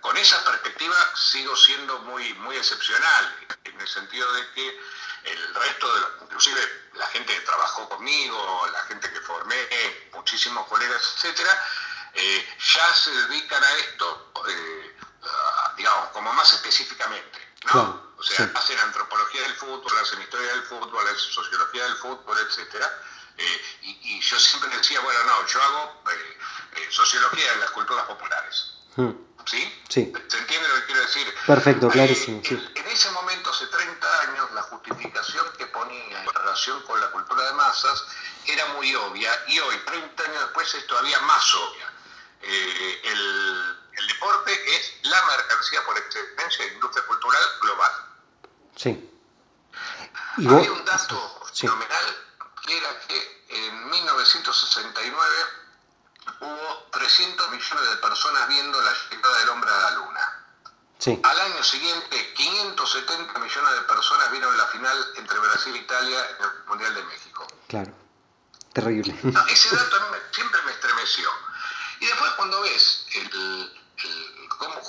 con esa perspectiva sigo siendo muy, muy excepcional, en el sentido de que el resto de los, inclusive la gente que trabajó conmigo, la gente que formé, muchísimos colegas, etcétera, eh, ya se dedican a esto, más específicamente, ¿no? O sea, hacen antropología del fútbol, hacen historia del fútbol, hacen sociología del fútbol, etcétera. Eh, y, yo siempre decía, bueno, no, yo hago eh, eh, sociología de las culturas populares. Hmm. ¿Sí? Sí. ¿Se entiende lo que quiero decir? Perfecto, clarísimo. En, ese momento, hace 30 años, la justificación que ponía en relación con la cultura de masas era muy obvia y hoy, 30 años después, es todavía más obvia. el, el deporte es la mercancía por excelencia de industria cultural global. Sí. Había un dato fenomenal que era que en 1969 hubo 300 millones de personas viendo la llegada del hombre a la luna. Sí. Al año siguiente, 570 millones de personas vieron la final entre Brasil e Italia en el Mundial de México. Claro. Terrible. ese dato siempre me estremeció. Y después cuando ves el,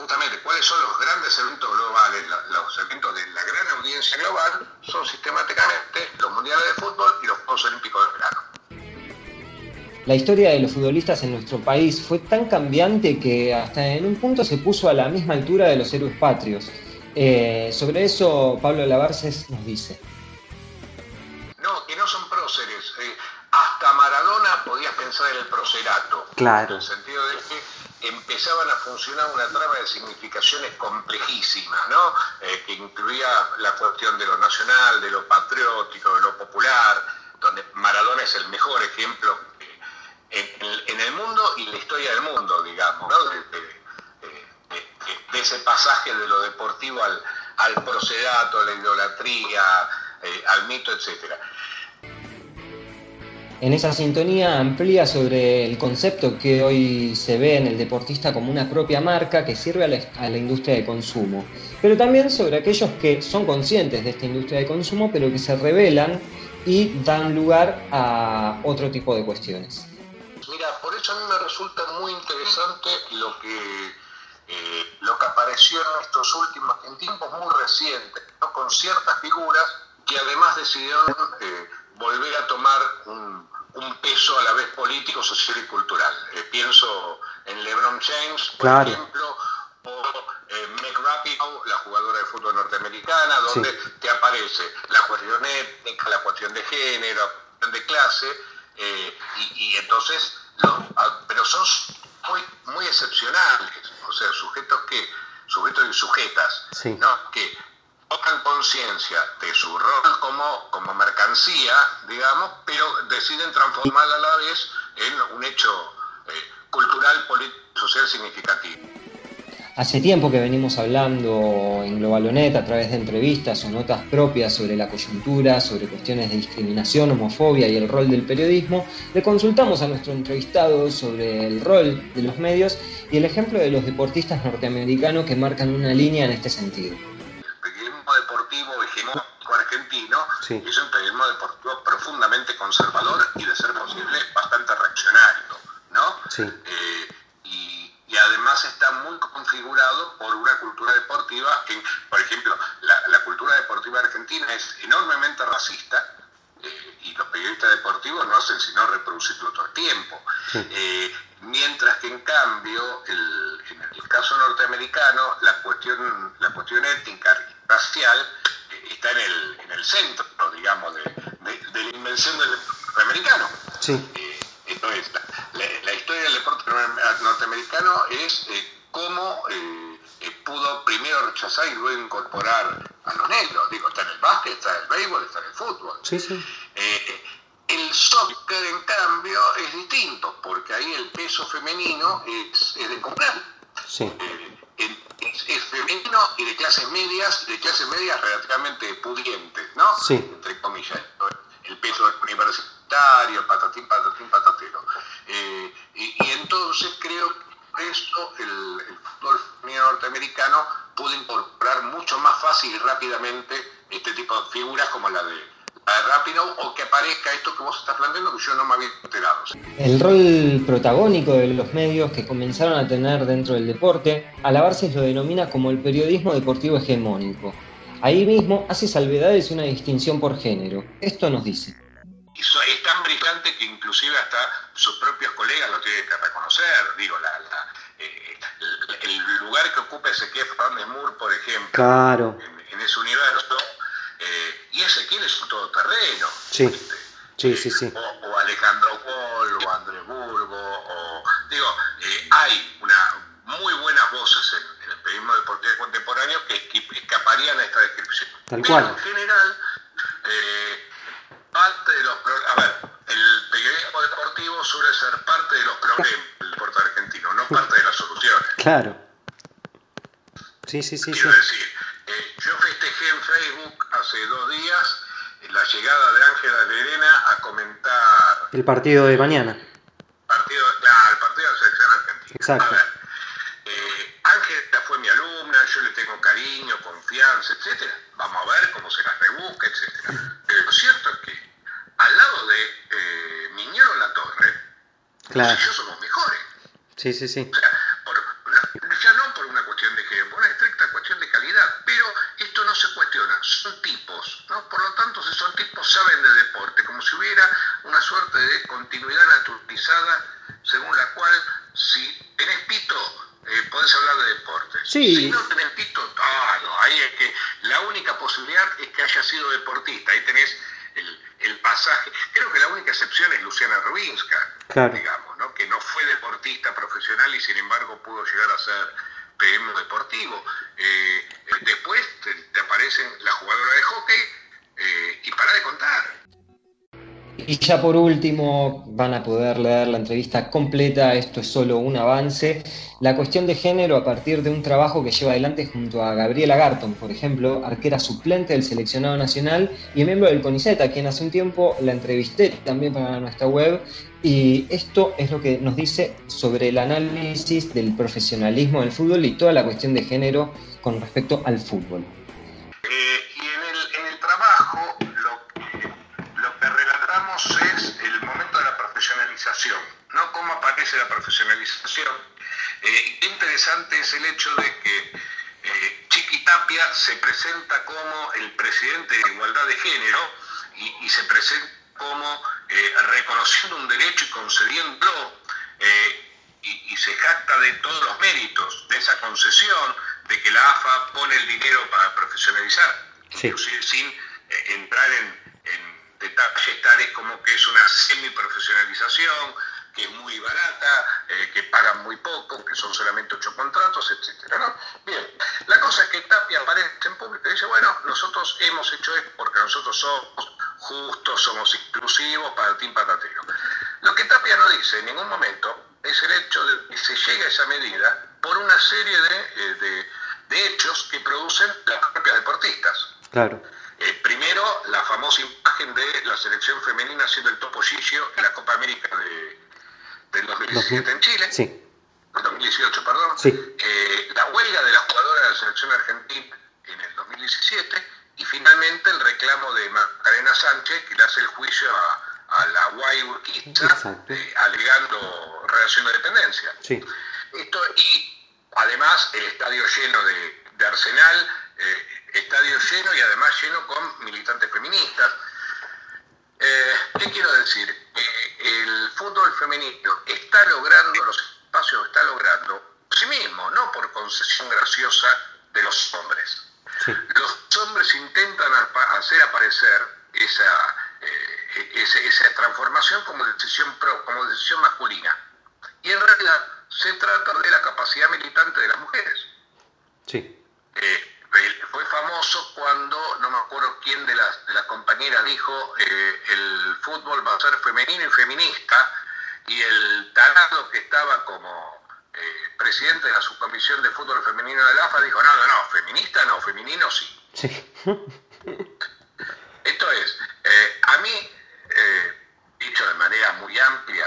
justamente cuáles son los grandes eventos globales, los eventos de la gran audiencia global, son sistemáticamente los mundiales de fútbol y los Juegos Olímpicos de verano. La historia de los futbolistas en nuestro país fue tan cambiante que hasta en un punto se puso a la misma altura de los héroes patrios. Eh, sobre eso Pablo Lavarces nos dice. No, que no son próceres. Eh, hasta Maradona podías pensar en el procerato. Claro. En el sentido de que empezaban a funcionar una trama de significaciones complejísimas, ¿no? Eh, que incluía la cuestión de lo nacional, de lo patriótico, de lo popular, donde Maradona es el mejor ejemplo en, el mundo y la historia del mundo, digamos, ¿no? de, ese pasaje de lo deportivo al, al procerato, a la idolatría, eh, al mito, etcétera. En esa sintonía amplía sobre el concepto que hoy se ve en el deportista como una propia marca que sirve a la, industria de consumo, pero también sobre aquellos que son conscientes de esta industria de consumo pero que se revelan y dan lugar a otro tipo de cuestiones. Mira, por eso a mí me resulta muy interesante lo que, eh, lo que apareció en estos últimos, en tiempos muy recientes, con ciertas figuras que además decidieron eh, volver a tomar un, peso a la vez político, social y cultural. Eh, pienso en LeBron James, por ejemplo, o eh, Meg Rapinoe, la jugadora de fútbol norteamericana, donde te aparece la cuestión étnica, la cuestión de género, la cuestión de clase, y, entonces, ah, pero son muy, muy excepcionales, o sea, sujetos que, sujetos y sujetas, ¿no? que toman conciencia de su rol como, como mercancía, digamos, pero deciden transformarla a la vez en un hecho eh, cultural, político, social significativo. Hace tiempo que venimos hablando en Globalonet a través de entrevistas o notas propias sobre la coyuntura, sobre cuestiones de discriminación, homofobia y el rol del periodismo. Le consultamos a nuestro entrevistado sobre el rol de los medios y el ejemplo de los deportistas norteamericanos que marcan una línea en este sentido. Es un periodismo deportivo profundamente conservador y de ser posible bastante reaccionario, ¿no? Sí. Eh, y además está muy configurado por una cultura deportiva, en, por ejemplo, la, cultura deportiva argentina es enormemente racista eh, y los periodistas deportivos no hacen sino reproducirlo todo el tiempo. Eh, mientras que en cambio, en el caso norteamericano, la cuestión, la cuestión étnica y racial está en el, en el centro, digamos, de, la invención del americano. Sí. entonces, la, historia del deporte norteamericano es eh, cómo eh, eh, pudo primero rechazar y luego incorporar a los negros. Digo, está en el básquet, está en el béisbol, está en el fútbol. Sí, sí. el soccer, en cambio, es distinto, porque ahí el peso femenino es, de comprar. Sí. Es, femenino y de clases medias, de clases medias relativamente pudientes, ¿no? Sí. Entre comillas. El peso universitario, patatín, patatín, patatero. Eh, y, entonces creo que esto el, el fútbol norteamericano pudo incorporar mucho más fácil y rápidamente este tipo de figuras como la de, Rápido o que aparezca esto que vos estás planteando que yo no me había enterado. El rol protagónico de los medios que comenzaron a tener dentro del deporte, Alabarces lo denomina como el periodismo deportivo hegemónico. Ahí mismo hace salvedades y una distinción por género. Esto nos dice es tan brillante que inclusive hasta sus propios colegas lo tienen que reconocer. Digo, eh, el, lugar que ocupa Ezequiel Fernández Moore, por ejemplo, en, ese universo, eh, y Ezequiel es un todoterreno. Sí. sí, sí, sí. O, Alejandro Paul, o André Burgo, o, digo, eh, hay una muy buenas voces en, el periodismo deportivo contemporáneo que escaparían a esta descripción. Tal cual. en general, parte de los a ver, el periodismo deportivo suele ser parte de los problemas del deporte argentino, no parte de las soluciones. Claro. Sí, sí, sí. Quiero decir, eh, yo festejé en Facebook hace dos días la llegada de Ángela Lerena a comentar el partido de mañana. Partido, ah, el partido de la selección argentina. Exacto. Eh, Ángela fue mi alumna, yo le tengo cariño, confianza, etcétera. Vamos a ver cómo se las rebusca, etcétera. Pero lo cierto es que al lado de eh, Miñero La Torre, claro. y yo somos mejores. Sí, sí, sí. O sea, ya no por una cuestión de que, por una estricta cuestión de calidad, pero esto no se cuestiona, son tipos, ¿no? Por lo tanto, si son tipos, saben de deporte, como si hubiera una suerte de continuidad naturalizada según la cual si tenés pito, eh, podés hablar de deporte. Sí. Si no tenés pito, ah, no, ahí es que la única posibilidad es que haya sido deportista, ahí tenés el, el pasaje. Creo que la única excepción es Luciana Rubinska, digamos, ¿no? que no fue deportista profesional y sin embargo pudo llegar a ser PM deportivo. Eh, después te, aparecen la jugadora de hockey eh, y para de contar. Y ya por último, van a poder leer la entrevista completa, esto es solo un avance. La cuestión de género a partir de un trabajo que lleva adelante junto a Gabriela Garton, por ejemplo, arquera suplente del seleccionado nacional y miembro del CONICET, a quien hace un tiempo la entrevisté también para nuestra web. Y esto es lo que nos dice sobre el análisis del profesionalismo del fútbol y toda la cuestión de género con respecto al fútbol. Género y, se presenta como eh, reconociendo un derecho y concediéndolo eh, y, se jacta de todos los méritos de esa concesión, de que la AFA pone el dinero para profesionalizar, inclusive sin eh, entrar en, detalles tales como que es una semi-profesionalización, que es muy barata, eh, que pagan muy poco, que son solamente ocho contratos, ¿no? Bien, la cosa es que Tapia aparece en público y dice, bueno, nosotros hemos hecho esto porque nosotros somos justos, somos inclusivos, para el team patatero. Lo que Tapia no dice en ningún momento es el hecho de que se llegue a esa medida por una serie de, eh, hechos que producen las propias deportistas. Claro. Eh, primero, la famosa imagen de la selección femenina haciendo el topo en la Copa América de, del 2017 en Chile. Sí. 2018, perdón. Sí. Eh, la huelga de la jugadora de la selección argentina en el 2017 y finalmente el reclamo de Macarena Sánchez que le hace el juicio a, la Guay eh, alegando relación de dependencia. Sí. Esto, y además el estadio lleno de, Arsenal, eh, estadio lleno y además lleno con militantes feministas. Eh, ¿Qué quiero decir? El fútbol femenino está logrando los espacios, está logrando por sí mismo, no por concesión graciosa de los hombres. Los hombres intentan hacer aparecer esa, eh, esa, transformación como decisión, como decisión masculina. Y en realidad se trata de la capacidad militante de las mujeres. Sí. Eh, fue famoso cuando, no me acuerdo quién de las, de las compañeras dijo, eh, el fútbol va a ser femenino y feminista, y el tarado que estaba como eh, presidente de la subcomisión de fútbol femenino de la AFA dijo, no, no, no, feminista no, femenino sí. Esto es, eh, a mí, dicho de manera muy amplia,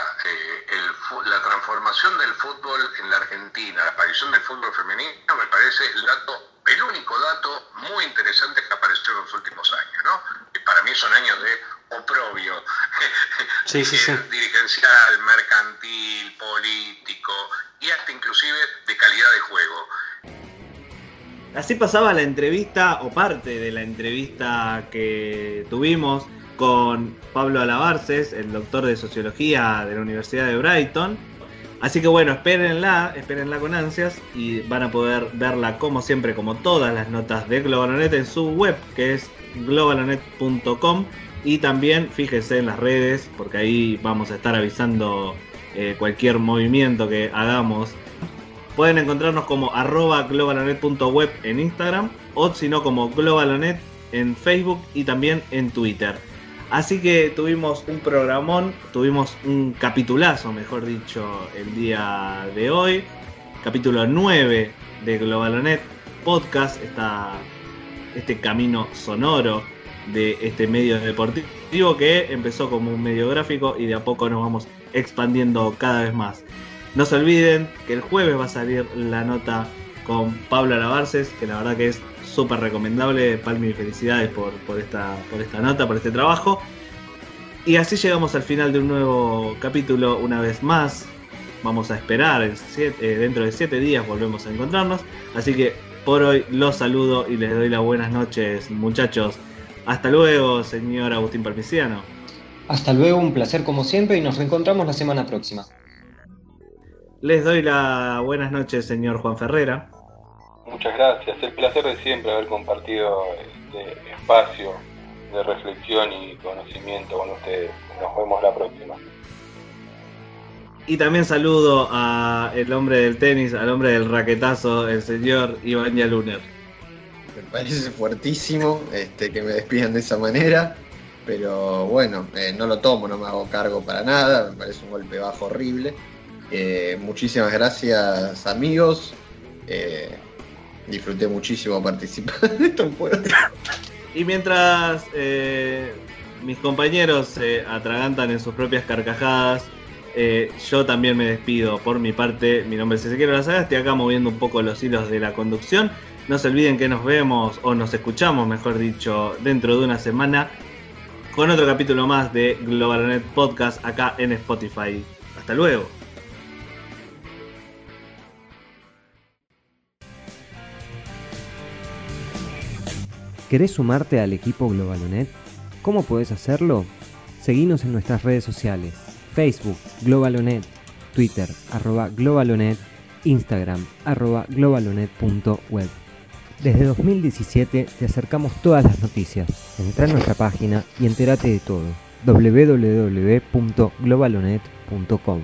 la transformación del fútbol en la Argentina, la aparición del fútbol femenino, me parece el dato, el único dato muy interesante que apareció en los últimos años, ¿no? Para mí son años de oprobio dirigencial, mercantil, político, y hasta inclusive de calidad de juego. Así pasaba la entrevista o parte de la entrevista que tuvimos con Pablo Alabarces, el doctor de sociología de la Universidad de Brighton. Así que bueno, espérenla, espérenla con ansias y van a poder verla como siempre, como todas las notas de Globalonet en su web, que es globalonet.com. Y también fíjense en las redes, porque ahí vamos a estar avisando eh, cualquier movimiento que hagamos. Pueden encontrarnos como arroba globalonet.web en Instagram o si no como globalonet en Facebook y también en Twitter. Así que tuvimos un programón, tuvimos un capitulazo, mejor dicho, el día de hoy. Capítulo 9 de Globalonet Podcast, este camino sonoro de este medio deportivo que empezó como un medio gráfico y de a poco nos vamos expandiendo cada vez más. No se olviden que el jueves va a salir la nota con Pablo Alabarces, que la verdad que es súper recomendable. Palmi, felicidades por, por, esta, por esta nota, por este trabajo. Y así llegamos al final de un nuevo capítulo una vez más. Vamos a esperar, eh, dentro de siete días volvemos a encontrarnos. Así que por hoy los saludo y les doy las buenas noches, muchachos. Hasta luego, señor Agustín Parmiciano. Hasta luego, un placer como siempre y nos reencontramos la semana próxima. Les doy las buenas noches, señor Juan Ferrera. Muchas gracias, el placer de siempre haber compartido este espacio de reflexión y conocimiento con ustedes. Nos vemos la próxima. Y también saludo al hombre del tenis, al hombre del raquetazo, el señor Iván Yaluner me parece fuertísimo este, que me despidan de esa manera, pero bueno, eh, no lo tomo, no me hago cargo para nada, me parece un golpe bajo horrible. Eh, muchísimas gracias amigos, eh, disfruté muchísimo participar de esto. Y mientras mis compañeros se atragantan en sus propias carcajadas, yo también me despido por mi parte. Mi nombre es Ezequiel Lazaga, estoy acá moviendo un poco los hilos de la conducción. No se olviden que nos vemos o nos escuchamos, mejor dicho, dentro de una semana con otro capítulo más de GlobalNet Podcast acá en Spotify. Hasta luego. ¿Querés sumarte al equipo Globalonet? ¿Cómo puedes hacerlo? Seguinos en nuestras redes sociales, Facebook, Globalonet, Twitter, arroba Globalonet, Instagram, arroba globalonet.web. Desde 2017 te acercamos todas las noticias. Entra en nuestra página y entérate de todo. www.globalonet.com